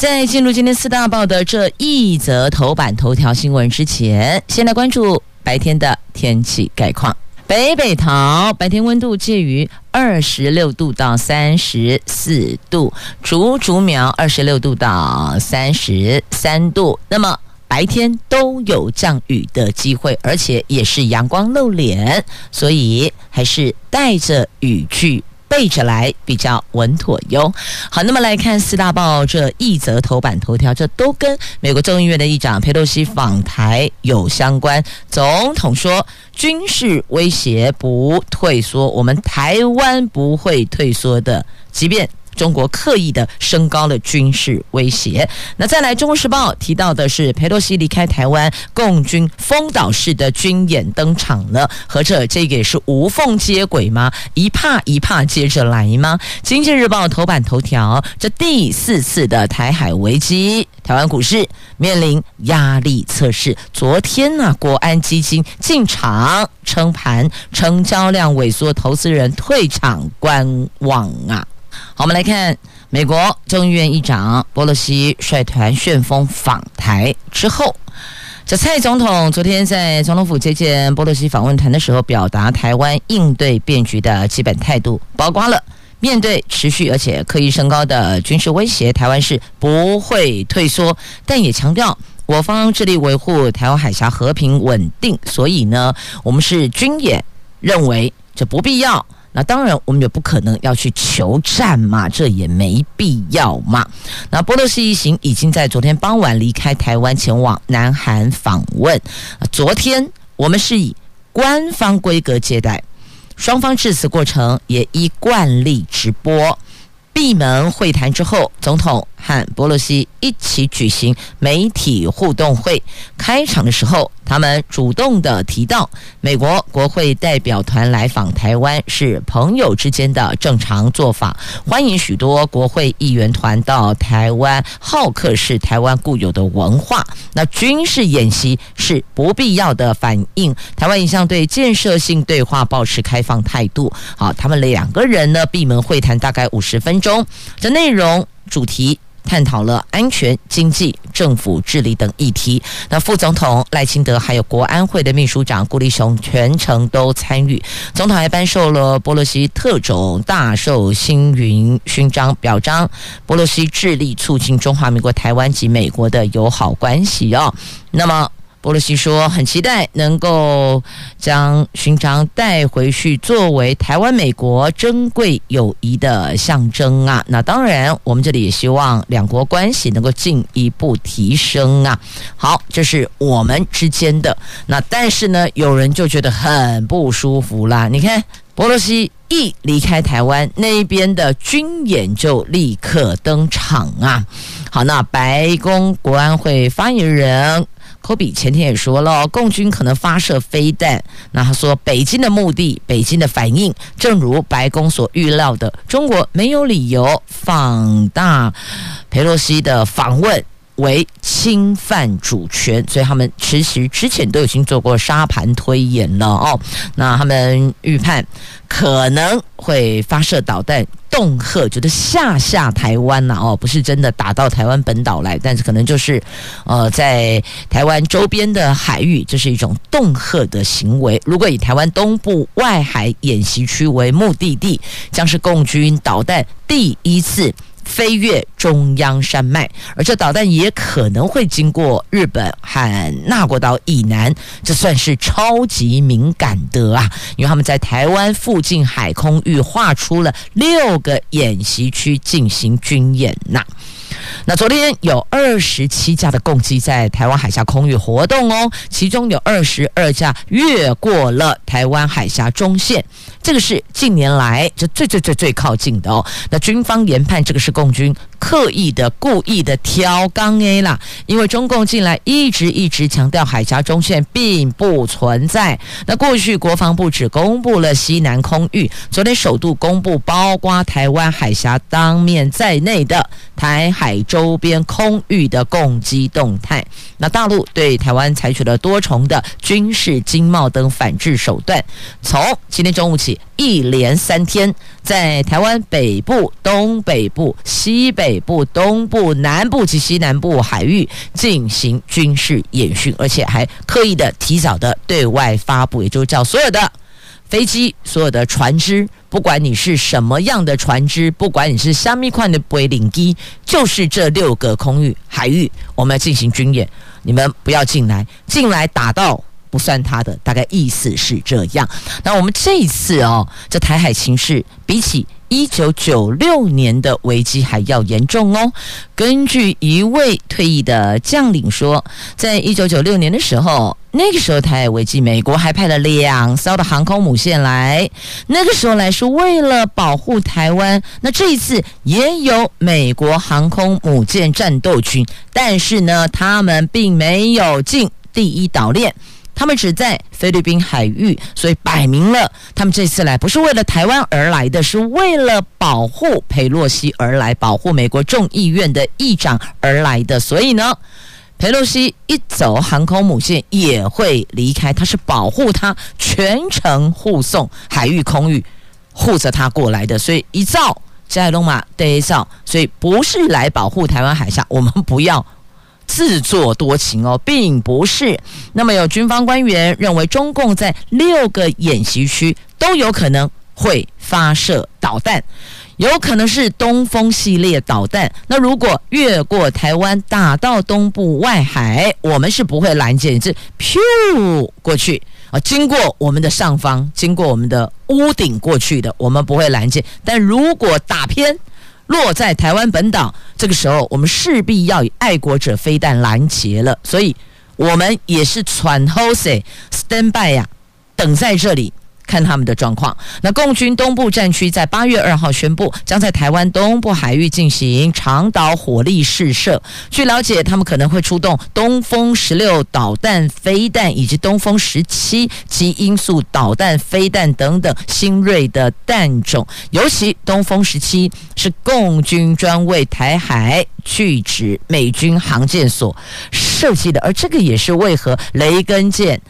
在进入今天四大报的这一则头版头条新闻之前，先来关注白天的天气概况。北北桃白天温度介于二十六度到三十四度，竹竹苗二十六度到三十三度。那么白天都有降雨的机会，而且也是阳光露脸，所以还是带着雨具背着来比较稳妥哟。好，那么来看四大报这一则头版头条，这都跟美国众议院的议长佩洛西访台有相关。总统说军事威胁不退缩，我们台湾不会退缩的，即便。中国刻意的升高了军事威胁。那再来，《中国时报》提到的是佩洛西离开台湾，共军封岛式的军演登场了。合着这个也是无缝接轨吗？一怕一怕接着来吗？《经济日报》头版头条：这第四次的台海危机，台湾股市面临压力测试。昨天呢、啊，国安基金进场撑盘，成交量萎缩，投资人退场观望啊。好，我们来看美国众议院议长波洛西率团旋风访台之后，这蔡总统昨天在总统府接见波洛西访问团的时候，表达台湾应对变局的基本态度，包括了面对持续而且刻意升高的军事威胁，台湾是不会退缩，但也强调我方致力维护台湾海峡和平稳定，所以呢，我们是军演，认为这不必要。那当然，我们也不可能要去求战嘛，这也没必要嘛。那波洛西一行已经在昨天傍晚离开台湾，前往南韩访问。昨天我们是以官方规格接待，双方致辞过程也依惯例直播。闭门会谈之后，总统和波洛西一起举行媒体互动会。开场的时候，他们主动的提到，美国国会代表团来访台湾是朋友之间的正常做法，欢迎许多国会议员团到台湾，好客是台湾固有的文化。那军事演习是不必要的反应。台湾一向对建设性对话保持开放态度。好，他们两个人呢，闭门会谈大概五十分钟，这内容主题。探讨了安全、经济、政府治理等议题。那副总统赖清德还有国安会的秘书长顾立雄全程都参与。总统还颁授了波洛西特种大寿星云勋章，表彰波洛西致力促进中华民国台湾及美国的友好关系哦。那么。波洛西说：“很期待能够将勋章带回去，作为台湾美国珍贵友谊的象征啊！那当然，我们这里也希望两国关系能够进一步提升啊！好，这是我们之间的。那但是呢，有人就觉得很不舒服啦。你看，波洛西一离开台湾，那边的军演就立刻登场啊！好，那白宫国安会发言人。”科比前天也说了，共军可能发射飞弹。那他说，北京的目的，北京的反应，正如白宫所预料的，中国没有理由放大佩洛西的访问为侵犯主权，所以他们其实之前都已经做过沙盘推演了哦。那他们预判可能会发射导弹。恫吓，觉得吓吓台湾呐、哦，不是真的打到台湾本岛来，但是可能就是，呃，在台湾周边的海域，这是一种恫吓的行为。如果以台湾东部外海演习区为目的地，将是共军导弹第一次。飞越中央山脉，而这导弹也可能会经过日本和那国岛以南，这算是超级敏感的啊！因为他们在台湾附近海空域划出了六个演习区进行军演呐。那昨天有二十七架的共机在台湾海峡空域活动哦，其中有二十二架越过了台湾海峡中线，这个是近年来这最最最最靠近的哦。那军方研判这个是共军刻意的、故意的挑缸 A 啦。因为中共近来一直一直强调海峡中线并不存在。那过去国防部只公布了西南空域，昨天首度公布包括台湾海峡当面在内的台海周边空域的攻击动态。那大陆对台湾采取了多重的军事、经贸等反制手段，从今天中午起，一连三天，在台湾北部、东北部、西北部、东部、南部及西南部海域进行军事演训，而且还刻意的提早的对外发布，也就是叫所有的飞机、所有的船只，不管你是什么样的船只，不管你是虾米款的背领机，就是这六个空域海域，我们要进行军演，你们不要进来，进来打到。不算他的，大概意思是这样。那我们这一次哦，这台海情势比起一九九六年的危机还要严重哦。根据一位退役的将领说，在一九九六年的时候，那个时候台海危机，美国还派了两艘的航空母舰来，那个时候来是为了保护台湾。那这一次也有美国航空母舰战斗群，但是呢，他们并没有进第一岛链。他们只在菲律宾海域，所以摆明了，他们这次来不是为了台湾而来的，是为了保护裴洛西而来，保护美国众议院的议长而来的。所以呢，裴洛西一走，航空母舰也会离开，他是保护他全程护送海域空域，护着他过来的。所以一造在龙马第一造，所以不是来保护台湾海峡，我们不要。自作多情哦，并不是。那么有军方官员认为，中共在六个演习区都有可能会发射导弹，有可能是东风系列导弹。那如果越过台湾打到东部外海，我们是不会拦截，是飘过去啊，经过我们的上方，经过我们的屋顶过去的，我们不会拦截。但如果打偏，落在台湾本岛，这个时候我们势必要以爱国者飞弹拦截了，所以我们也是喘呼吸 stand by 呀，等在这里。看他们的状况。那共军东部战区在八月二号宣布，将在台湾东部海域进行长岛火力试射。据了解，他们可能会出动东风十六导弹飞弹以及东风十七及音速导弹飞弹等等新锐的弹种。尤其东风十七是共军专为台海拒止美军航舰所设计的，而这个也是为何雷根舰。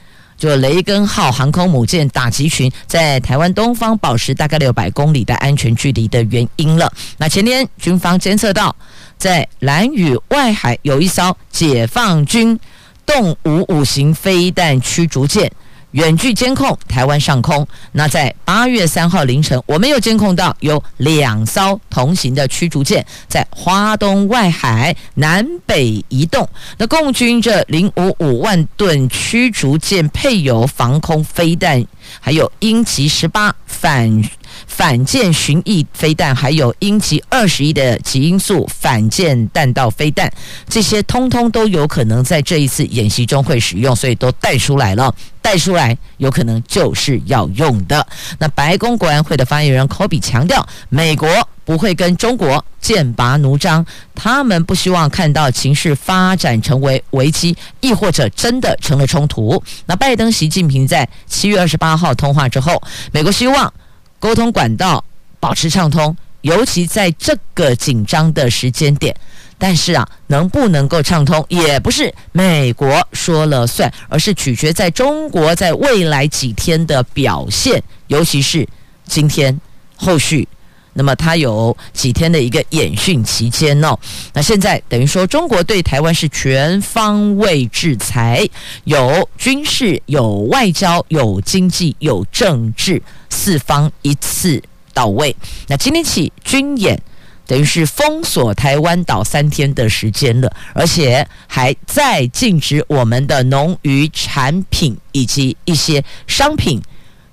就雷根号航空母舰打击群在台湾东方保持大概六百公里的安全距离的原因了。那前天军方监测到，在蓝屿外海有一艘解放军动五五型飞弹驱逐舰。远距监控台湾上空，那在八月三号凌晨，我们又监控到有两艘同型的驱逐舰在花东外海南北移动。那共军这零五五万吨驱逐舰配有防空飞弹，还有鹰击十八反。反舰巡弋飞弹，还有鹰击二十一的极音速反舰弹道飞弹，这些通通都有可能在这一次演习中会使用，所以都带出来了。带出来有可能就是要用的。那白宫国安会的发言人科比强调，美国不会跟中国剑拔弩张，他们不希望看到情势发展成为危机，亦或者真的成了冲突。那拜登、习近平在七月二十八号通话之后，美国希望。沟通管道保持畅通，尤其在这个紧张的时间点。但是啊，能不能够畅通，也不是美国说了算，而是取决在中国在未来几天的表现，尤其是今天后续。那么它有几天的一个演训期间哦。那现在等于说，中国对台湾是全方位制裁，有军事、有外交、有经济、有政治。四方一次到位。那今天起军演，等于是封锁台湾岛三天的时间了，而且还在禁止我们的农渔产品以及一些商品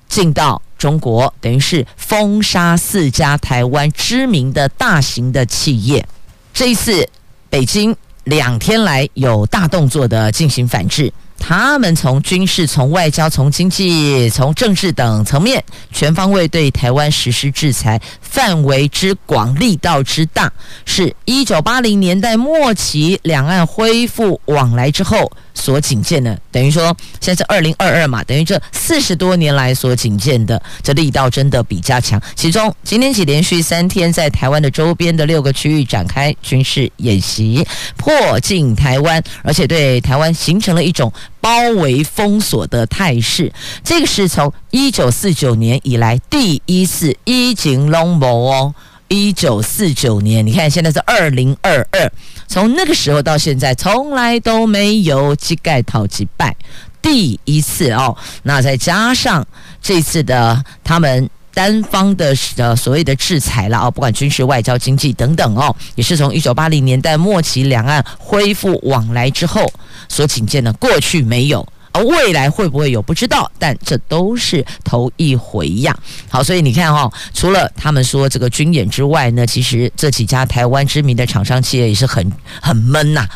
进到中国，等于是封杀四家台湾知名的大型的企业。这一次北京两天来有大动作的进行反制。他们从军事、从外交、从经济、从政治等层面，全方位对台湾实施制裁，范围之广，力道之大，是一九八零年代末期两岸恢复往来之后所仅见的。等于说，现在是二零二二嘛，等于这四十多年来所仅见的，这力道真的比较强。其中，今天起连续三天在台湾的周边的六个区域展开军事演习，迫近台湾，而且对台湾形成了一种包围封锁的态势。这个是从一九四九年以来第一次一警龙谋哦。一九四九年，你看现在是二零二二，从那个时候到现在，从来都没有击盖讨击败，第一次哦。那再加上这次的他们单方的呃所谓的制裁了哦，不管军事、外交、经济等等哦，也是从一九八零年代末期两岸恢复往来之后所仅见的，过去没有。未来会不会有不知道，但这都是头一回呀。好，所以你看哈、除了他们说这个军演之外呢，其实这几家台湾知名的厂商企业也是很很闷呐、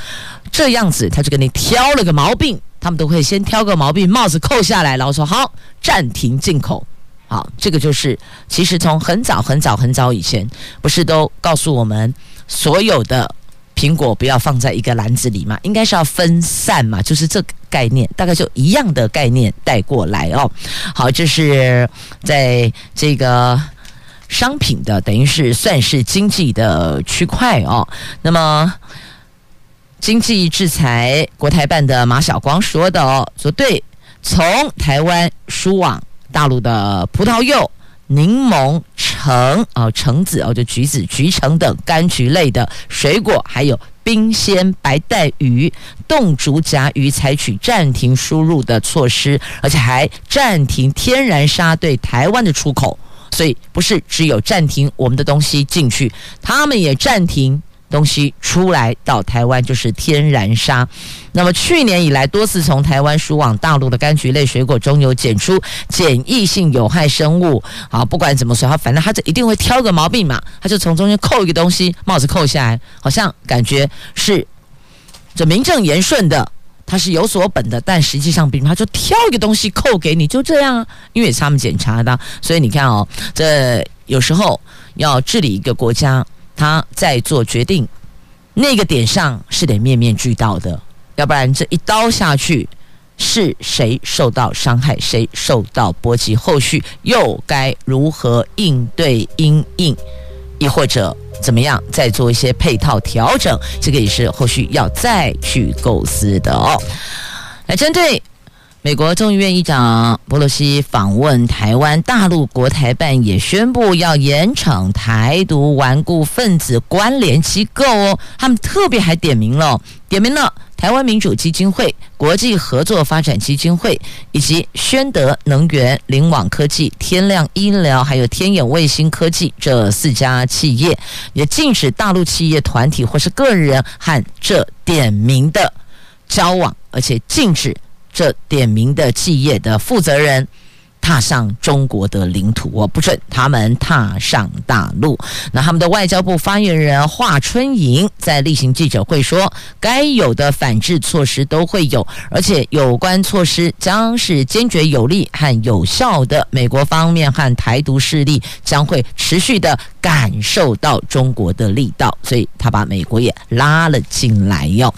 这样子他就给你挑了个毛病，他们都会先挑个毛病，帽子扣下来，然后说好暂停进口。好，这个就是其实从很早很早很早以前，不是都告诉我们所有的。苹果不要放在一个篮子里嘛，应该是要分散嘛，就是这概念，大概就一样的概念带过来哦。好，这是在这个商品的，等于是算是经济的区块哦。那么经济制裁，国台办的马晓光说的哦，说对，从台湾输往大陆的葡萄柚。柠檬、橙哦，橙子哦，就橘子、橘橙等柑橘类的水果，还有冰鲜白带鱼、冻竹荚鱼，采取暂停输入的措施，而且还暂停天然沙对台湾的出口。所以不是只有暂停我们的东西进去，他们也暂停。东西出来到台湾就是天然砂。那么去年以来多次从台湾输往大陆的柑橘类水果中有检出检疫性有害生物。好，不管怎么说，他反正他就一定会挑个毛病嘛，他就从中间扣一个东西，帽子扣下来，好像感觉是这名正言顺的，他是有所本的，但实际上，比如他就挑一个东西扣给你，就这样啊，因为他们检查的，所以你看哦，这有时候要治理一个国家。他在做决定，那个点上是得面面俱到的，要不然这一刀下去，是谁受到伤害，谁受到波及，后续又该如何应对因应，亦或者怎么样再做一些配套调整，这个也是后续要再去构思的哦。来针对。美国众议院议长裴洛西访问台湾，大陆国台办也宣布要严惩台独顽固分子关联机构哦。他们特别还点名了，点名了台湾民主基金会、国际合作发展基金会以及宣德能源、灵网科技、天亮医疗还有天眼卫星科技这四家企业，也禁止大陆企业团体或是个人和这点名的交往，而且禁止。这点名的企业的负责人踏上中国的领土，我不准他们踏上大陆。那他们的外交部发言人华春莹在例行记者会说，该有的反制措施都会有，而且有关措施将是坚决有力和有效的。美国方面和台独势力将会持续的感受到中国的力道，所以他把美国也拉了进来哟。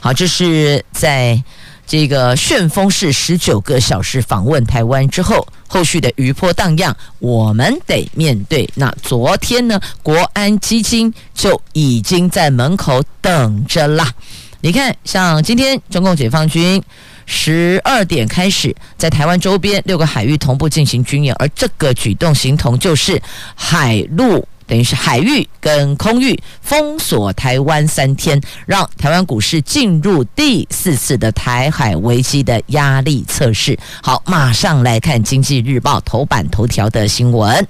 好，这是在。这个旋风式十九个小时访问台湾之后，后续的余波荡漾，我们得面对。那昨天呢，国安基金就已经在门口等着啦。你看，像今天中共解放军十二点开始在台湾周边六个海域同步进行军演，而这个举动形同就是海陆。等于是海域跟空域封锁台湾三天，让台湾股市进入第四次的台海危机的压力测试。好，马上来看《经济日报》头版头条的新闻。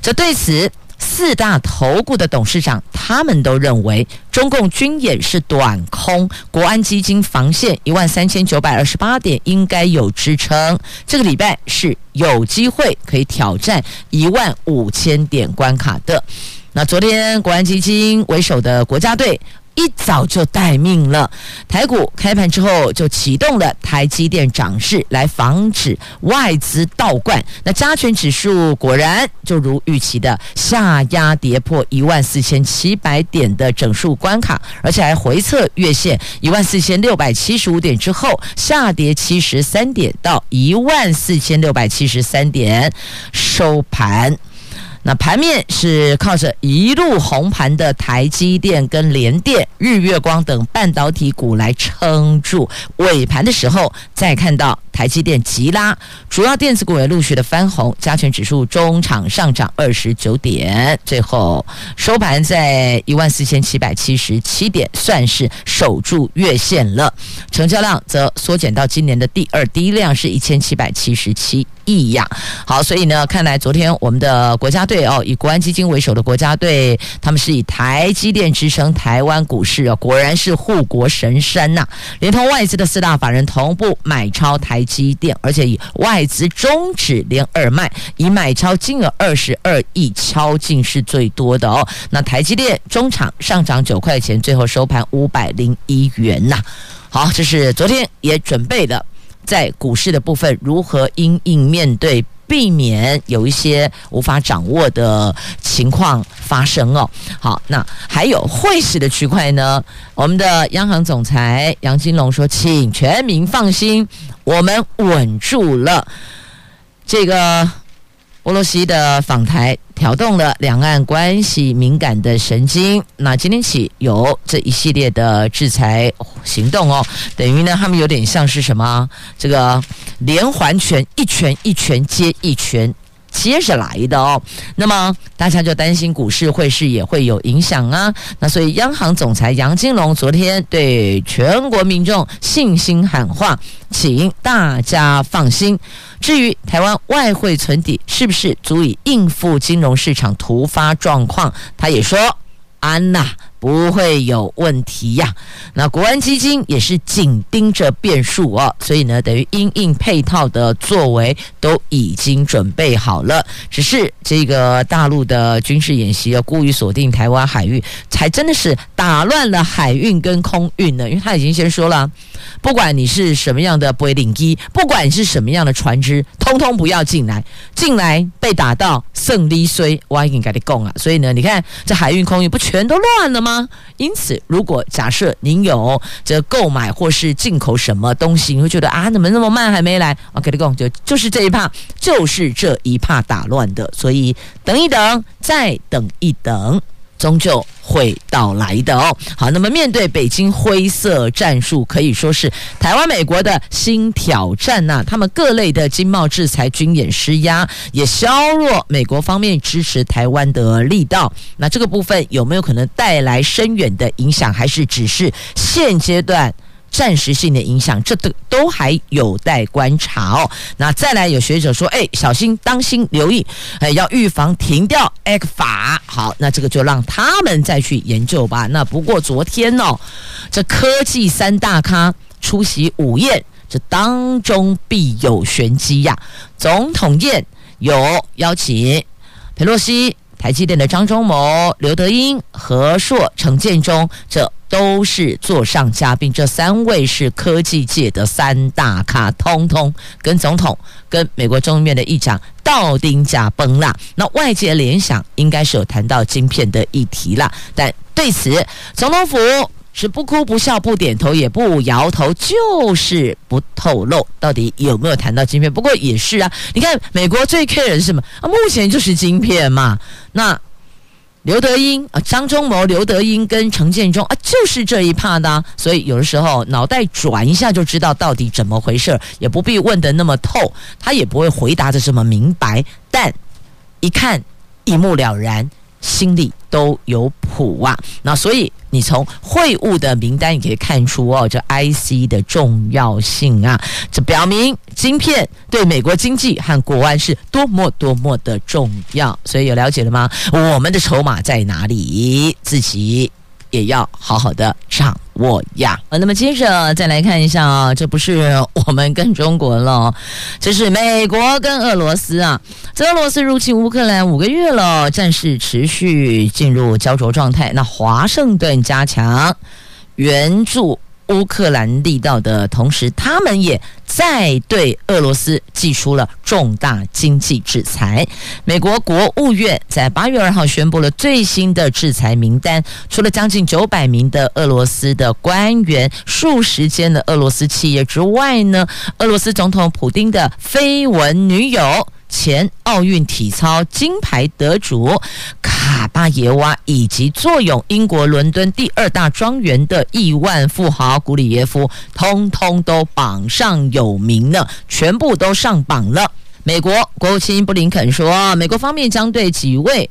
这对此。四大投顾的董事长，他们都认为中共军演是短空，国安基金防线一万三千九百二十八点应该有支撑，这个礼拜是有机会可以挑战一万五千点关卡的。那昨天国安基金为首的国家队。一早就待命了。台股开盘之后就启动了台积电涨势，来防止外资倒灌。那加权指数果然就如预期的下压跌破一万四千七百点的整数关卡，而且还回测月线一万四千六百七十五点之后，下跌七十三点到一万四千六百七十三点收盘。那盘面是靠着一路红盘的台积电跟联电、日月光等半导体股来撑住，尾盘的时候再看到台积电急拉，主要电子股也陆续的翻红，加权指数中场上涨二十九点，最后收盘在一万四千七百七十七点，算是守住月线了。成交量则缩减到今年的第二低量是一千七百七十七。异样好，所以呢，看来昨天我们的国家队哦，以国安基金为首的国家队，他们是以台积电支撑台湾股市哦，果然是护国神山呐、啊！连同外资的四大法人同步买超台积电，而且以外资中指连二卖，以买超金额二十二亿敲进是最多的哦。那台积电中场上涨九块钱，最后收盘五百零一元呐。好，这是昨天也准备的。在股市的部分，如何因应面对，避免有一些无法掌握的情况发生哦。好，那还有汇市的区块呢？我们的央行总裁杨金龙说：“请全民放心，我们稳住了这个。”俄罗斯的访台挑动了两岸关系敏感的神经，那今天起有这一系列的制裁行动哦，等于呢，他们有点像是什么？这个连环拳，一拳一拳接一拳。接着来的哦，那么大家就担心股市汇市也会有影响啊。那所以央行总裁杨金龙昨天对全国民众信心喊话，请大家放心。至于台湾外汇存底是不是足以应付金融市场突发状况，他也说安娜。不会有问题呀。那国安基金也是紧盯着变数啊，所以呢，等于因应配套的作为都已经准备好了。只是这个大陆的军事演习要故意锁定台湾海域，才真的是打乱了海运跟空运呢。因为他已经先说了，不管你是什么样的不领机，不管你是什么样的船只，通通不要进来。进来被打到胜利衰，我已经跟你讲了。所以呢，你看这海运空运不全都乱了吗？因此，如果假设您有这购买或是进口什么东西，你会觉得啊，怎么那么慢还没来？我跟你讲，就就是这一怕，就是这一怕打乱的，所以等一等，再等一等。终究会到来的哦。好，那么面对北京灰色战术，可以说是台湾、美国的新挑战呐、他们各类的经贸制裁、军演施压，也削弱美国方面支持台湾的力道。那这个部分有没有可能带来深远的影响，还是只是现阶段？暂时性的影响，这都都还有待观察哦。那再来，有学者说，哎，小心，当心，留意，哎，要预防停掉 ECFA。好，那这个就让他们再去研究吧。那不过昨天哦，这科技三大咖出席午宴，这当中必有玄机呀。总统宴有邀请裴洛西、台积电的张忠谋、刘德英、何硕、陈建中这。都是座上嘉宾，这三位是科技界的三大咖，通通跟总统、跟美国众议院的议长到丁家崩啦。那外界联想应该是有谈到晶片的议题啦，但对此总统府是不哭不笑不点头也不摇头，就是不透露到底有没有谈到晶片。不过也是啊，你看美国最 care 的是什么啊？目前就是晶片嘛。那。刘德英啊，张忠谋、刘德英跟陈建中啊，就是这一派的，所以有的时候脑袋转一下就知道到底怎么回事，也不必问的那么透，他也不会回答的这么明白，但一看一目了然。心里都有谱啊，那所以你从会晤的名单也可以看出哦，这 IC 的重要性啊，这表明晶片对美国经济和国安是多么多么的重要。所以有了解了吗？我们的筹码在哪里？自己也要好好的掌握呀。那么接着再来看一下啊，这不是我们跟中国了，这是美国跟俄罗斯啊。这俄罗斯入侵乌克兰五个月了，战事持续进入焦灼状态。那华盛顿加强援助。乌克兰力道的同时，他们也再对俄罗斯寄出了重大经济制裁。美国国务院在八月二号宣布了最新的制裁名单，除了将近九百名的俄罗斯的官员、数十间的俄罗斯企业之外呢，俄罗斯总统普丁的绯闻女友。前奥运体操金牌得主卡巴耶娃，以及坐拥英国伦敦第二大庄园的亿万富豪古里耶夫，通通都榜上有名呢，全部都上榜了。美国国务卿布林肯说，美国方面将对几位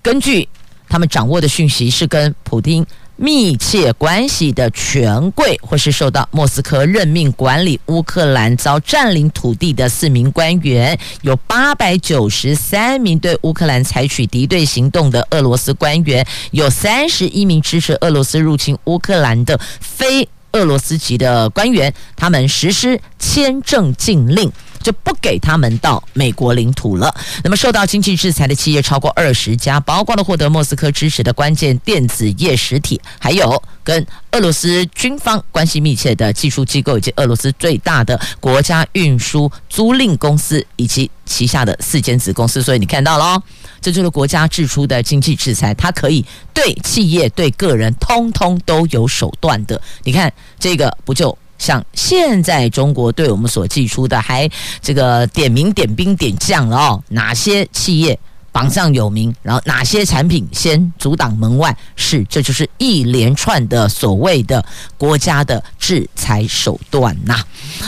根据他们掌握的讯息是跟普丁。密切关系的权贵，或是受到莫斯科任命管理乌克兰遭占领土地的四名官员，有八百九十三名对乌克兰采取敌对行动的俄罗斯官员，有三十一名支持俄罗斯入侵乌克兰的非俄罗斯籍的官员，他们实施签证禁令。就不给他们到美国领土了。那么，受到经济制裁的企业超过二十家，包括了获得莫斯科支持的关键电子业实体，还有跟俄罗斯军方关系密切的技术机构，以及俄罗斯最大的国家运输租赁公司以及旗下的四间子公司。所以你看到了，这就是国家制出的经济制裁，它可以对企业、对个人，通通都有手段的。你看这个不就？像现在中国对我们所寄出的，还这个点名点兵点将了哦，哪些企业榜上有名，然后哪些产品先阻挡门外，是这就是一连串的所谓的国家的制裁手段呐。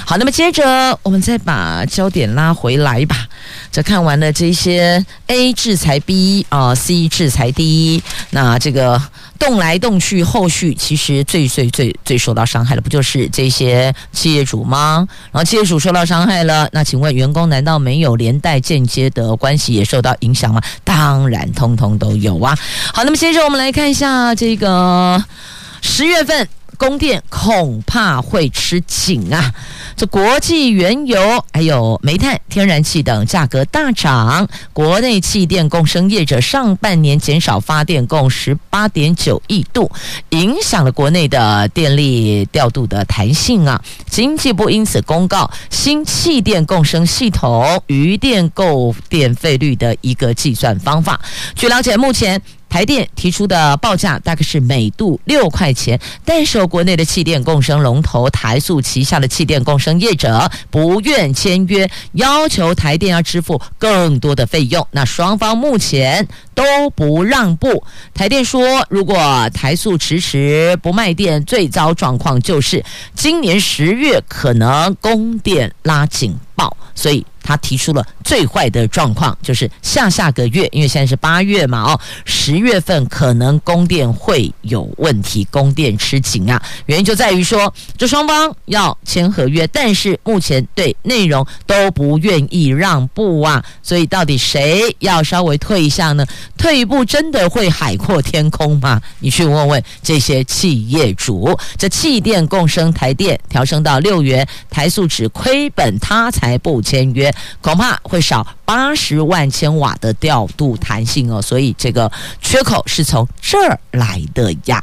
好，那么接着我们再把焦点拉回来吧。这看完了这些 A 制裁 B 啊，C 制裁 D，那这个。动来动去，后续其实最最最最受到伤害的，不就是这些企业主吗？然后企业主受到伤害了，那请问员工难道没有连带间接的关系也受到影响吗？当然，通通都有啊。好，那么接着我们来看一下这个十月份。供电恐怕会吃紧啊！这国际原油、还有煤炭、天然气等价格大涨，国内气电共生业者上半年减少发电共十八点九亿度，影响了国内的电力调度的弹性啊！经济部因此公告新气电共生系统余电购电费率的一个计算方法。据了解，目前。台电提出的报价大概是每度六块钱，但是国内的气电共生龙头台塑旗下的气电共生业者不愿签约，要求台电要支付更多的费用。那双方目前都不让步。台电说，如果台塑迟迟不卖电，最糟状况就是今年十月可能供电拉警报。所以。他提出了最坏的状况，就是下下个月，因为现在是八月嘛，哦，十月份可能供电会有问题，供电吃紧啊。原因就在于说，这双方要签合约，但是目前对内容都不愿意让步啊。所以到底谁要稍微退一下呢？退一步真的会海阔天空吗？你去问问这些企业主。这气电共生台电调升到六元，台塑只亏本，他才不签约。恐怕会少八十万千瓦的调度弹性哦，所以这个缺口是从这儿来的呀。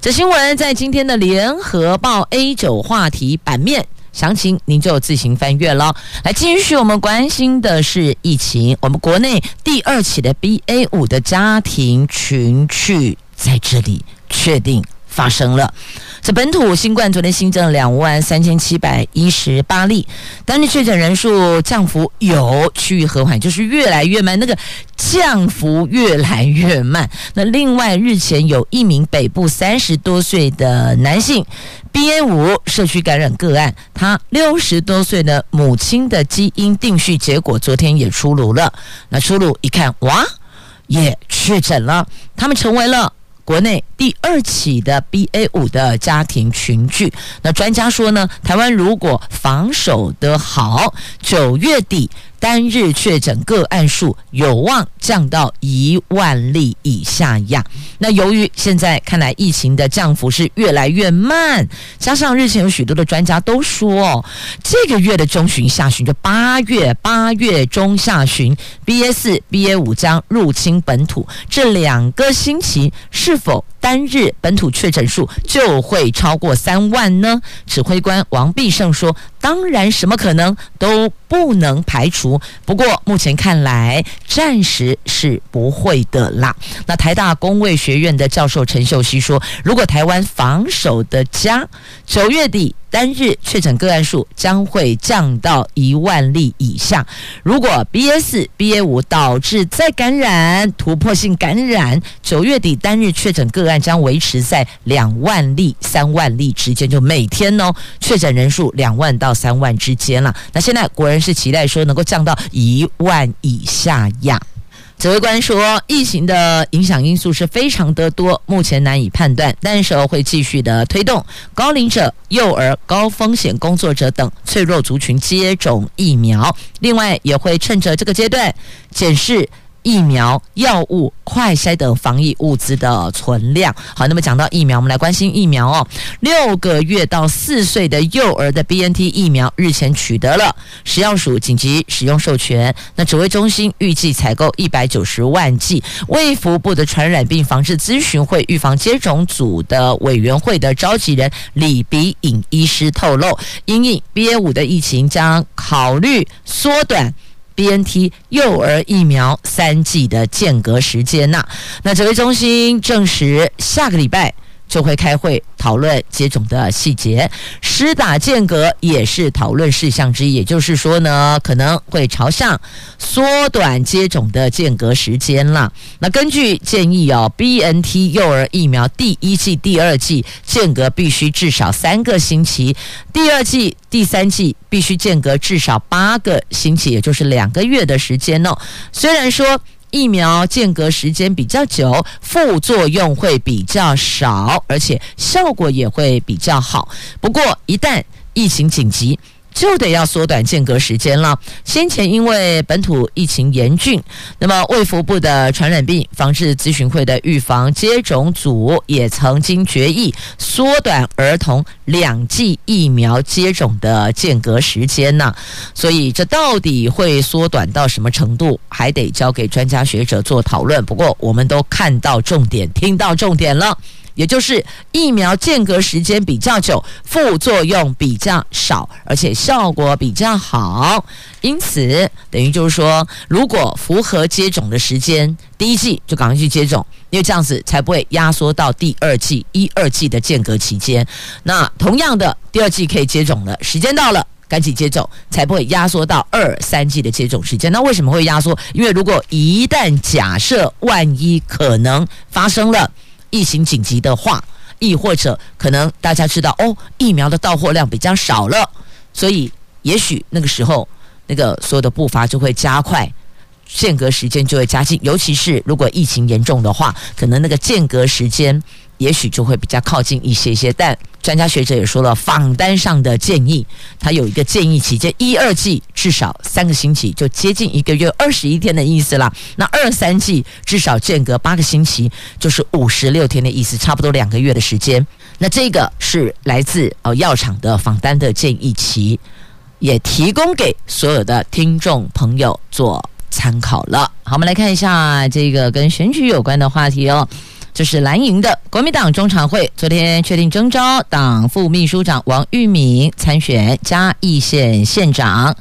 这新闻在今天的联合报 A9 话题版面，详情您就自行翻阅了。来继续，我们关心的是疫情，我们国内第二起的 BA 五的家庭群聚在这里确定发生了。这本土新冠昨天新增两万三千七百一十八例，单日确诊人数降幅有趋于和缓，就是越来越慢，那个降幅越来越慢。那另外日前有一名北部三十多岁的男性 BA 五社区感染个案，他六十多岁的母亲的基因定序结果昨天也出炉了。那出炉一看，哇，也确诊了，他们成为了。国内第二起的 BA 五的家庭群聚，那专家说呢，台湾如果防守得好，九月底单日确诊个案数有望降到一万例以下呀。那由于现在看来疫情的降幅是越来越慢，加上日前有许多的专家都说，这个月的中旬、下旬，就八月八月中下旬，BA 四、BA 五将入侵本土，这两个星期是否单日本土确诊数就会超过三万呢？指挥官王必胜说：“当然，什么可能都不能排除。不过目前看来，暂时是不会的啦。”那台大工卫学院的教授陈秀熙说：“如果台湾防守的家，九月底。”单日确诊个案数将会降到一万例以下。如果 BA 四、BA 五导致再感染、突破性感染，九月底单日确诊个案将维持在两万例、三万例之间，就每天哦确诊人数两万到三万之间了。那现在国人是期待说能够降到一万以下呀。指挥官说，疫情的影响因素是非常的多，目前难以判断，但是会继续的推动高龄者、幼儿、高风险工作者等脆弱族群接种疫苗，另外也会趁着这个阶段检视。疫苗、药物、快筛等防疫物资的存量。好，那么讲到疫苗，我们来关心疫苗哦。六个月到四岁的幼儿的 BNT 疫苗日前取得了食药署紧急使用授权。那指挥中心预计采购一百九十万剂。卫福部的传染病防治咨询会预防接种组的委员会的召集人李鼻颖医师透露，因应 BA 五的疫情，将考虑缩短。BNT 幼儿疫苗三剂的间隔时间呐，那指挥中心证实下个礼拜。就会开会讨论接种的细节，施打间隔也是讨论事项之一。也就是说呢，可能会朝向缩短接种的间隔时间了。那根据建议哦，BNT 幼儿疫苗第一剂、第二剂间隔必须至少三个星期，第二剂、第三剂必须间隔至少八个星期，也就是两个月的时间哦。虽然说。疫苗间隔时间比较久，副作用会比较少，而且效果也会比较好。不过，一旦疫情紧急，就得要缩短间隔时间了。先前因为本土疫情严峻，那么卫福部的传染病防治咨询会的预防接种组也曾经决议缩短儿童两剂疫苗接种的间隔时间呢。所以这到底会缩短到什么程度，还得交给专家学者做讨论。不过我们都看到重点，听到重点了。也就是疫苗间隔时间比较久，副作用比较少，而且效果比较好。因此，等于就是说，如果符合接种的时间，第一剂就赶快去接种，因为这样子才不会压缩到第二剂、一二剂的间隔期间。那同样的，第二剂可以接种了，时间到了，赶紧接种，才不会压缩到二三剂的接种时间。那为什么会压缩？因为如果一旦假设万一可能发生了。疫情紧急的话，亦或者可能大家知道哦，疫苗的到货量比较少了，所以也许那个时候那个所有的步伐就会加快，间隔时间就会加紧，尤其是如果疫情严重的话，可能那个间隔时间。也许就会比较靠近一些些，但专家学者也说了，访单上的建议，他有一个建议期间，一二季至少三个星期，就接近一个月二十一天的意思啦。那二三季至少间隔八个星期，就是五十六天的意思，差不多两个月的时间。那这个是来自哦药厂的访单的建议期，也提供给所有的听众朋友做参考了。好，我们来看一下这个跟选举有关的话题哦。这是蓝营的国民党中常会昨天确定征召党副秘书长王玉敏参选嘉义县县长。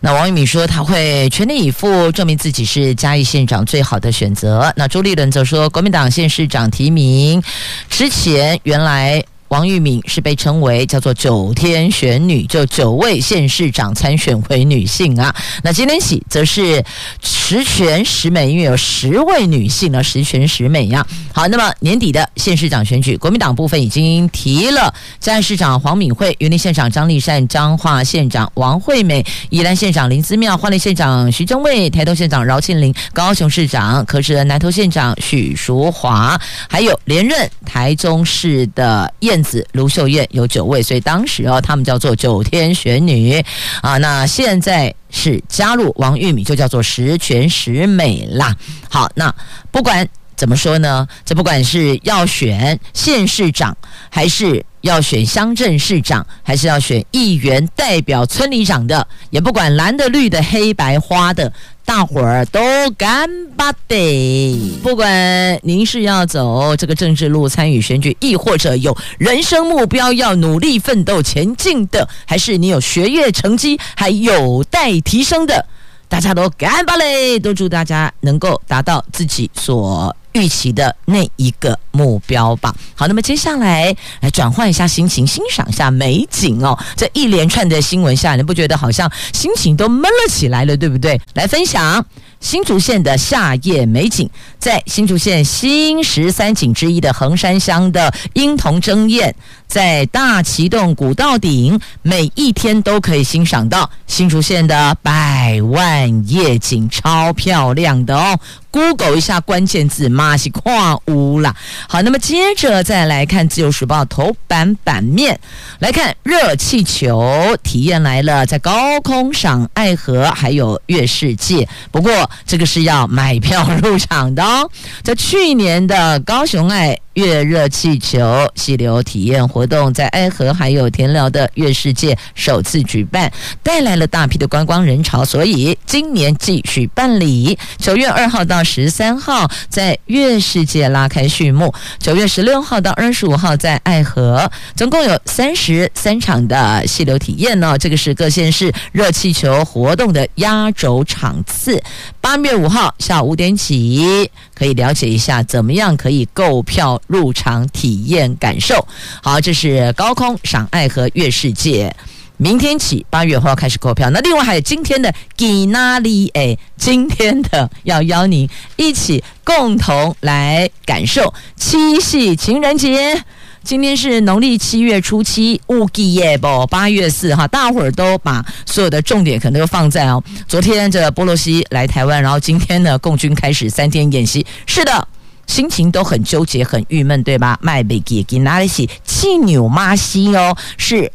那王玉敏说他会全力以赴证明自己是嘉义县长最好的选择。那朱立伦则说，国民党县市长提名之前原来。王玉敏是被称为叫做“九天玄女”，就九位县市长参选为女性啊。那今天起则是十全十美，因为有十位女性呢，十全十美呀、啊。好，那么年底的县市长选举，国民党部分已经提了嘉义市长黄敏惠、云林县长张丽善、彰化县长王惠美、宜兰县长林思妙、花莲县长徐正伟、台东县长饶庆铃、高雄市长可是、南投县长许淑华，还有连任台中市的燕。卢秀燕有九位，所以当时哦，他们叫做九天玄女啊。那现在是加入王玉米，就叫做十全十美啦。好，那不管。怎么说呢？这不管是要选县市长，还是要选乡镇市长，还是要选议员代表村里长的，也不管蓝的、绿的、黑白花的，大伙儿都干巴得。不管您是要走这个政治路参与选举，亦或者有人生目标要努力奋斗前进的，还是你有学业成绩还有待提升的，大家都干吧嘞！都祝大家能够达到自己所。预期的那一个目标吧。好，那么接下来来转换一下心情，欣赏一下美景哦。这一连串的新闻下，你不觉得好像心情都闷了起来了，对不对？来分享新竹县的夏夜美景，在新竹县新十三景之一的横山乡的莺童争艳，在大奇洞古道顶，每一天都可以欣赏到新竹县的百万夜景，超漂亮的哦。Google 一下关键字，马西跨乌啦。好，那么接着再来看《自由时报》头版版面，来看热气球体验来了，在高空赏爱河，还有月世界。不过这个是要买票入场的哦。在去年的高雄爱。月热气球溪流体验活动在爱河还有田寮的月世界首次举办，带来了大批的观光人潮，所以今年继续办理。九月二号到十三号在月世界拉开序幕，九月十六号到二十五号在爱河，总共有三十三场的溪流体验呢。这个是各县市热气球活动的压轴场次。八月五号下午五点起，可以了解一下怎么样可以购票。入场体验感受，好，这是高空赏爱河月世界。明天起八月号开始购票。那另外还有今天的吉纳利诶，今天的要邀您一起共同来感受七夕情人节。今天是农历七月初七，乌吉耶不？八月四号，大伙儿都把所有的重点可能都放在哦。昨天这波洛西来台湾，然后今天呢，共军开始三天演习。是的。心情都很纠结、很郁闷，对吧？卖贝给给哪里洗气牛妈西哦，是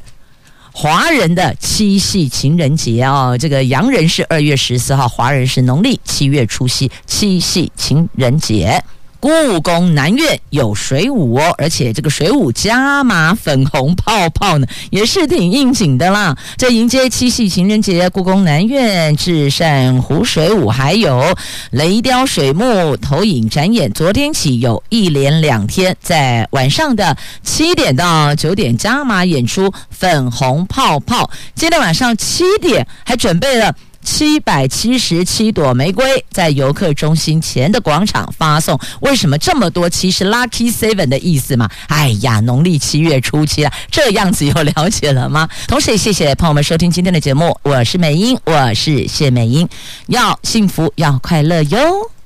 华人的七夕情人节啊。这个洋人是二月十四号，华人是农历七月初七，七夕情人节。故宫南院有水舞哦，而且这个水舞加码粉红泡泡呢，也是挺应景的啦。这迎接七夕情人节，故宫南院至善湖水舞，还有雷雕水幕投影展演，昨天起有一连两天，在晚上的七点到九点加码演出粉红泡泡。今天晚上七点还准备了。七百七十七朵玫瑰在游客中心前的广场发送，为什么这么多？其实 Lucky Seven 的意思嘛。哎呀，农历七月初七啊，这样子有了解了吗？同时也谢谢朋友们收听今天的节目，我是美英，我是谢美英，要幸福要快乐哟。